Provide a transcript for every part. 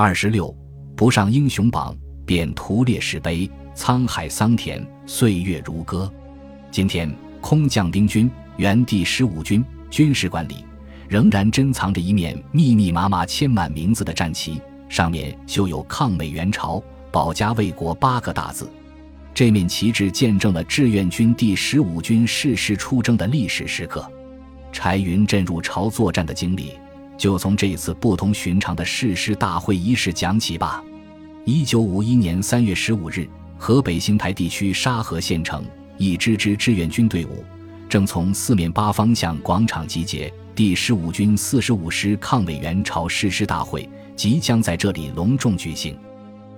二十六，不上英雄榜，便屠烈士碑。沧海桑田，岁月如歌。今天，空降兵军原第十五军军事馆里，仍然珍藏着一面密密麻麻签满名字的战旗，上面绣有“抗美援朝，保家卫国”八个大字。这面旗帜见证了志愿军第十五军誓师出征的历史时刻。柴云振入朝作战的经历。就从这次不同寻常的誓师大会仪式讲起吧。一九五一年三月十五日，河北邢台地区沙河县城，一支支志愿军队伍正从四面八方向广场集结。第十五军四十五师抗美援朝誓师大会即将在这里隆重举行。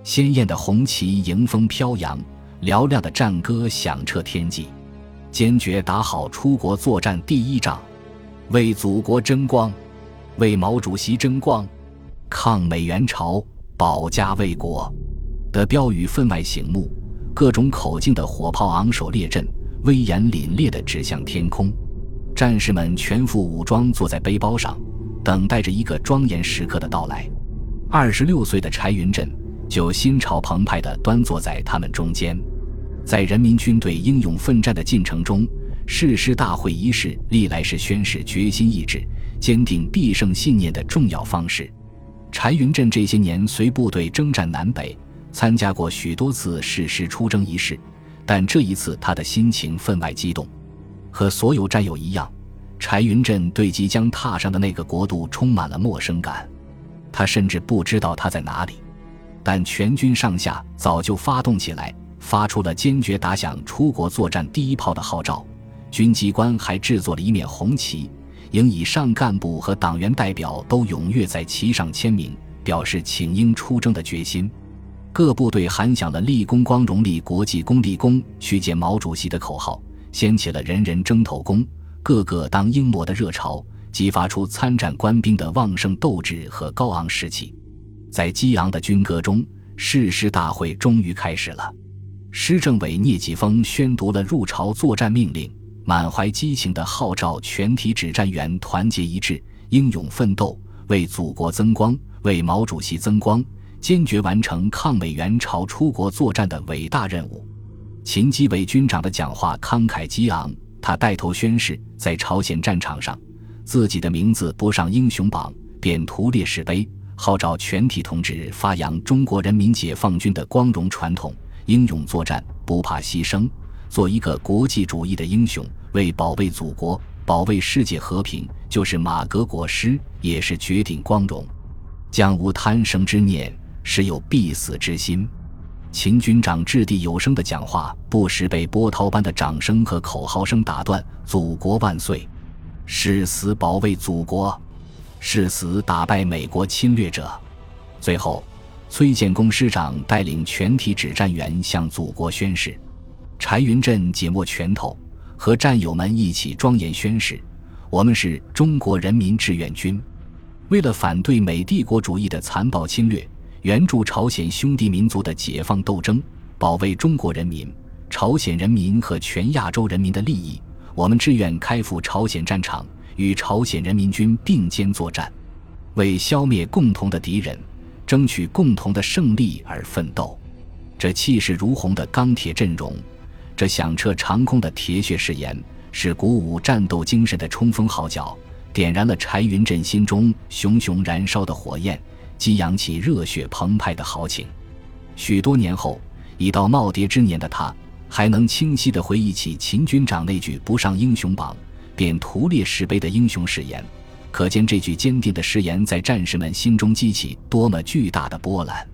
鲜艳的红旗迎风飘扬，嘹亮的战歌响彻天际，坚决打好出国作战第一仗，为祖国争光。为毛主席争光，抗美援朝，保家卫国的标语分外醒目，各种口径的火炮昂首列阵，威严凛冽地指向天空。战士们全副武装，坐在背包上，等待着一个庄严时刻的到来。二十六岁的柴云振就心潮澎湃地端坐在他们中间。在人民军队英勇奋战的进程中，誓师大会仪式历来是宣誓决心意志。坚定必胜信念的重要方式。柴云振这些年随部队征战南北，参加过许多次誓师出征仪式，但这一次他的心情分外激动。和所有战友一样，柴云振对即将踏上的那个国度充满了陌生感。他甚至不知道他在哪里，但全军上下早就发动起来，发出了坚决打响出国作战第一炮的号召。军机关还制作了一面红旗。营以上干部和党员代表都踊跃在旗上签名，表示请缨出征的决心。各部队喊响了“立功光荣，立国际功，立功去见毛主席”的口号，掀起了人人争头功、个个当英模的热潮，激发出参战官兵的旺盛斗志和高昂士气。在激昂的军歌中，誓师大会终于开始了。师政委聂继峰宣读了入朝作战命令。满怀激情地号召全体指战员团结一致、英勇奋斗，为祖国增光，为毛主席增光，坚决完成抗美援朝出国作战的伟大任务。秦基伟军长的讲话慷慨激昂，他带头宣誓，在朝鲜战场上，自己的名字不上英雄榜，便屠烈士碑，号召全体同志发扬中国人民解放军的光荣传统，英勇作战，不怕牺牲。做一个国际主义的英雄，为保卫祖国、保卫世界和平，就是马革裹尸，也是绝顶光荣。将无贪生之念，实有必死之心。秦军长掷地有声的讲话，不时被波涛般的掌声和口号声打断。祖国万岁！誓死保卫祖国，誓死打败美国侵略者。最后，崔建功师长带领全体指战员向祖国宣誓。柴云振紧握拳头，和战友们一起庄严宣誓：“我们是中国人民志愿军，为了反对美帝国主义的残暴侵略，援助朝鲜兄弟民族的解放斗争，保卫中国人民、朝鲜人民和全亚洲人民的利益，我们志愿开赴朝鲜战场，与朝鲜人民军并肩作战，为消灭共同的敌人，争取共同的胜利而奋斗。”这气势如虹的钢铁阵容。这响彻长空的铁血誓言，是鼓舞战斗精神的冲锋号角，点燃了柴云振心中熊熊燃烧的火焰，激扬起热血澎湃的豪情。许多年后，已到耄耋之年的他，还能清晰地回忆起秦军长那句“不上英雄榜，便屠烈士碑”的英雄誓言，可见这句坚定的誓言在战士们心中激起多么巨大的波澜。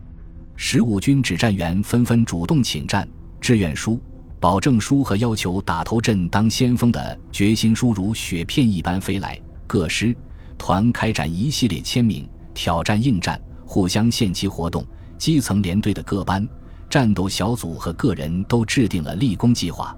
十五军指战员纷纷主动请战，志愿书。保证书和要求打头阵当先锋的决心书如雪片一般飞来，各师团开展一系列签名、挑战、应战、互相献旗活动。基层连队的各班、战斗小组和个人都制定了立功计划。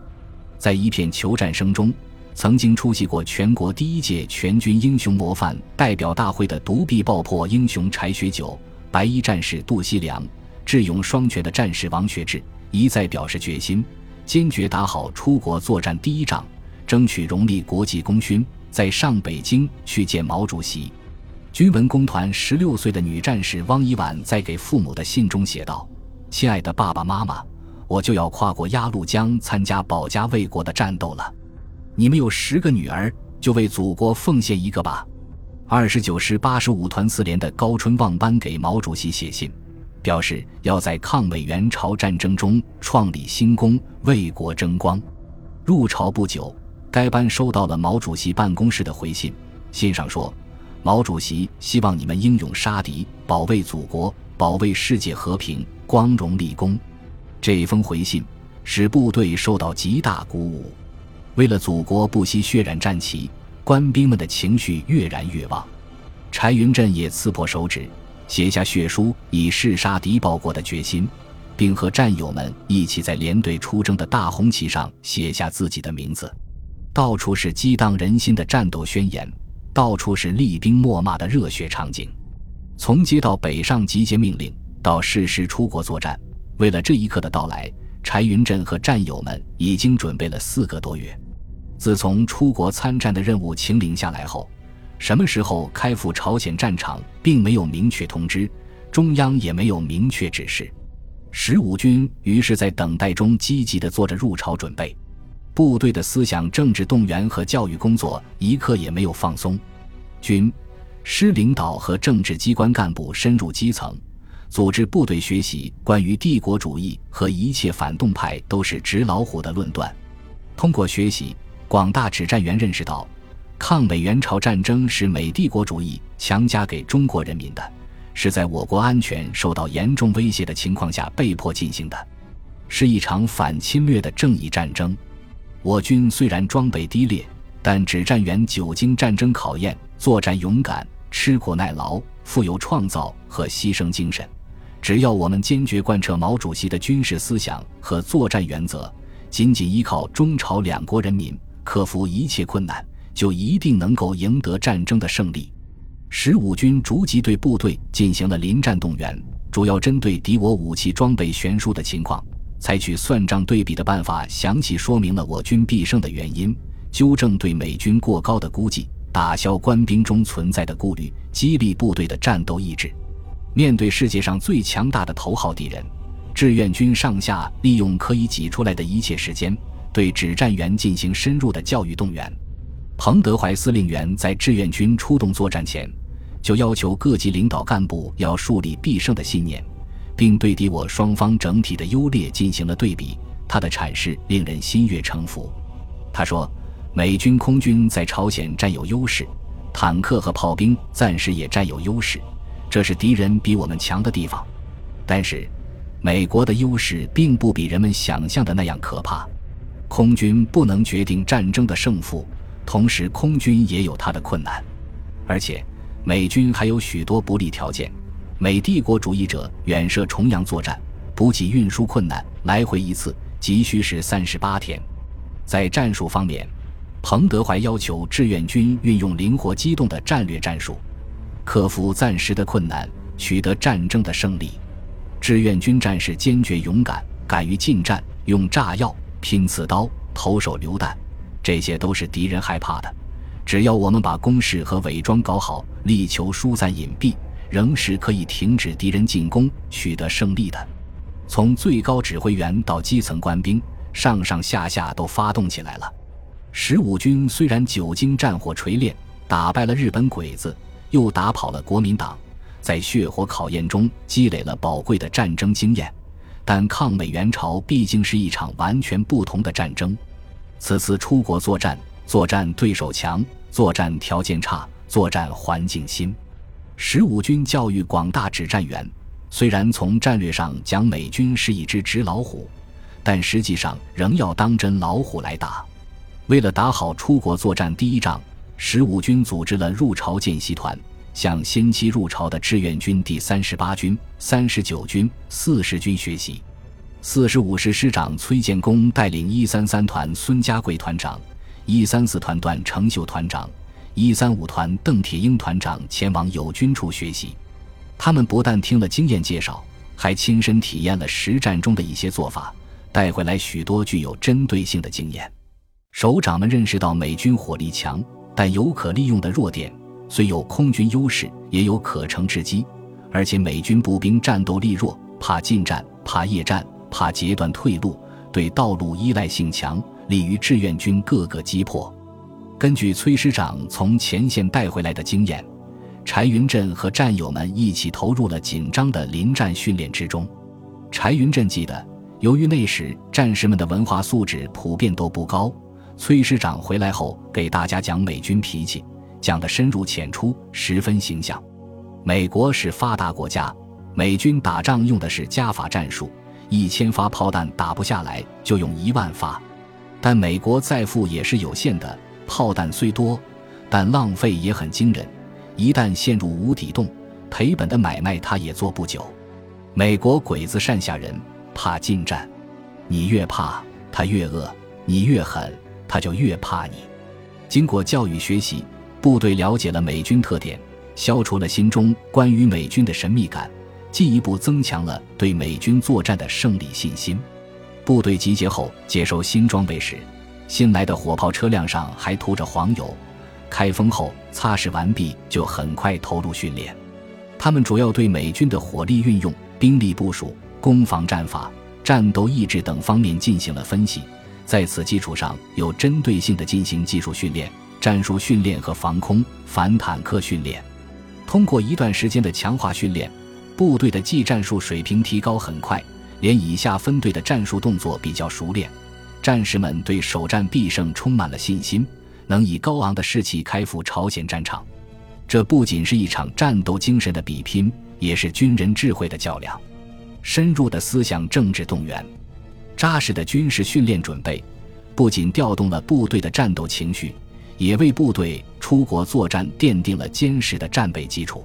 在一片求战声中，曾经出席过全国第一届全军英雄模范代表大会的独臂爆破英雄柴学久、白衣战士杜锡良、智勇双全的战士王学志，一再表示决心。坚决打好出国作战第一仗，争取荣立国际功勋，在上北京去见毛主席。军文工团十六岁的女战士汪一婉在给父母的信中写道：“亲爱的爸爸妈妈，我就要跨过鸭绿江参加保家卫国的战斗了。你们有十个女儿，就为祖国奉献一个吧。”二十九师八十五团四连的高春望班给毛主席写信，表示要在抗美援朝战争中创立新功，为国争光。入朝不久，该班收到了毛主席办公室的回信，信上说。毛主席希望你们英勇杀敌，保卫祖国，保卫世界和平，光荣立功。这封回信使部队受到极大鼓舞，为了祖国不惜血染战旗，官兵们的情绪越燃越旺。柴云振也刺破手指，写下血书，以誓杀敌报国的决心，并和战友们一起在连队出征的大红旗上写下自己的名字。到处是激荡人心的战斗宣言。到处是厉兵秣马的热血场景，从接到北上集结命令到誓师出国作战，为了这一刻的到来，柴云振和战友们已经准备了四个多月。自从出国参战的任务清零下来后，什么时候开赴朝鲜战场，并没有明确通知，中央也没有明确指示。十五军于是，在等待中积极地做着入朝准备。部队的思想政治动员和教育工作一刻也没有放松，军师领导和政治机关干部深入基层，组织部队学习关于帝国主义和一切反动派都是纸老虎的论断。通过学习，广大指战员认识到，抗美援朝战争是美帝国主义强加给中国人民的，是在我国安全受到严重威胁的情况下被迫进行的，是一场反侵略的正义战争。我军虽然装备低劣，但指战员久经战争考验，作战勇敢、吃苦耐劳，富有创造和牺牲精神。只要我们坚决贯彻毛主席的军事思想和作战原则，紧紧依靠中朝两国人民，克服一切困难，就一定能够赢得战争的胜利。十五军逐级对部队进行了临战动员，主要针对敌我武器装备悬殊的情况。采取算账对比的办法，详细说明了我军必胜的原因，纠正对美军过高的估计，打消官兵中存在的顾虑，激励部队的战斗意志。面对世界上最强大的头号敌人，志愿军上下利用可以挤出来的一切时间，对指战员进行深入的教育动员。彭德怀司令员在志愿军出动作战前，就要求各级领导干部要树立必胜的信念。并对敌我双方整体的优劣进行了对比，他的阐释令人心悦诚服。他说：“美军空军在朝鲜占有优势，坦克和炮兵暂时也占有优势，这是敌人比我们强的地方。但是，美国的优势并不比人们想象的那样可怕。空军不能决定战争的胜负，同时空军也有它的困难，而且美军还有许多不利条件。”美帝国主义者远涉重洋作战，补给运输困难，来回一次急需是三十八天。在战术方面，彭德怀要求志愿军运用灵活机动的战略战术，克服暂时的困难，取得战争的胜利。志愿军战士坚决勇敢，敢于近战，用炸药、拼刺刀、投手榴弹，这些都是敌人害怕的。只要我们把攻势和伪装搞好，力求疏散隐蔽。仍是可以停止敌人进攻、取得胜利的。从最高指挥员到基层官兵，上上下下都发动起来了。十五军虽然久经战火锤炼，打败了日本鬼子，又打跑了国民党，在血火考验中积累了宝贵的战争经验，但抗美援朝毕竟是一场完全不同的战争。此次出国作战，作战对手强，作战条件差，作战环境新。十五军教育广大指战员，虽然从战略上讲美军是一只纸老虎，但实际上仍要当真老虎来打。为了打好出国作战第一仗，十五军组织了入朝见习团，向先期入朝的志愿军第三十八军、三十九军、四十军学习。四十五师师长崔建功带领一三三团孙家贵团长、一三四团段成秀团长。一三五团邓铁英团长前往友军处学习，他们不但听了经验介绍，还亲身体验了实战中的一些做法，带回来许多具有针对性的经验。首长们认识到美军火力强但有可利用的弱点，虽有空军优势，也有可乘之机，而且美军步兵战斗力弱，怕近战，怕夜战，怕截断退路，对道路依赖性强，利于志愿军各个击破。根据崔师长从前线带回来的经验，柴云振和战友们一起投入了紧张的临战训练之中。柴云振记得，由于那时战士们的文化素质普遍都不高，崔师长回来后给大家讲美军脾气。讲得深入浅出，十分形象。美国是发达国家，美军打仗用的是加法战术，一千发炮弹打不下来，就用一万发。但美国再富也是有限的，炮弹虽多，但浪费也很惊人。一旦陷入无底洞，赔本的买卖他也做不久。美国鬼子善吓人，怕近战，你越怕他越恶；你越狠，他就越怕你。经过教育学习。部队了解了美军特点，消除了心中关于美军的神秘感，进一步增强了对美军作战的胜利信心。部队集结后接收新装备时，新来的火炮车辆上还涂着黄油，开封后擦拭完毕就很快投入训练。他们主要对美军的火力运用、兵力部署、攻防战法、战斗意志等方面进行了分析，在此基础上有针对性的进行技术训练。战术训练和防空反坦克训练，通过一段时间的强化训练，部队的技战术水平提高很快，连以下分队的战术动作比较熟练，战士们对首战必胜充满了信心，能以高昂的士气开赴朝鲜战场。这不仅是一场战斗精神的比拼，也是军人智慧的较量。深入的思想政治动员，扎实的军事训练准备，不仅调动了部队的战斗情绪。也为部队出国作战奠定了坚实的战备基础。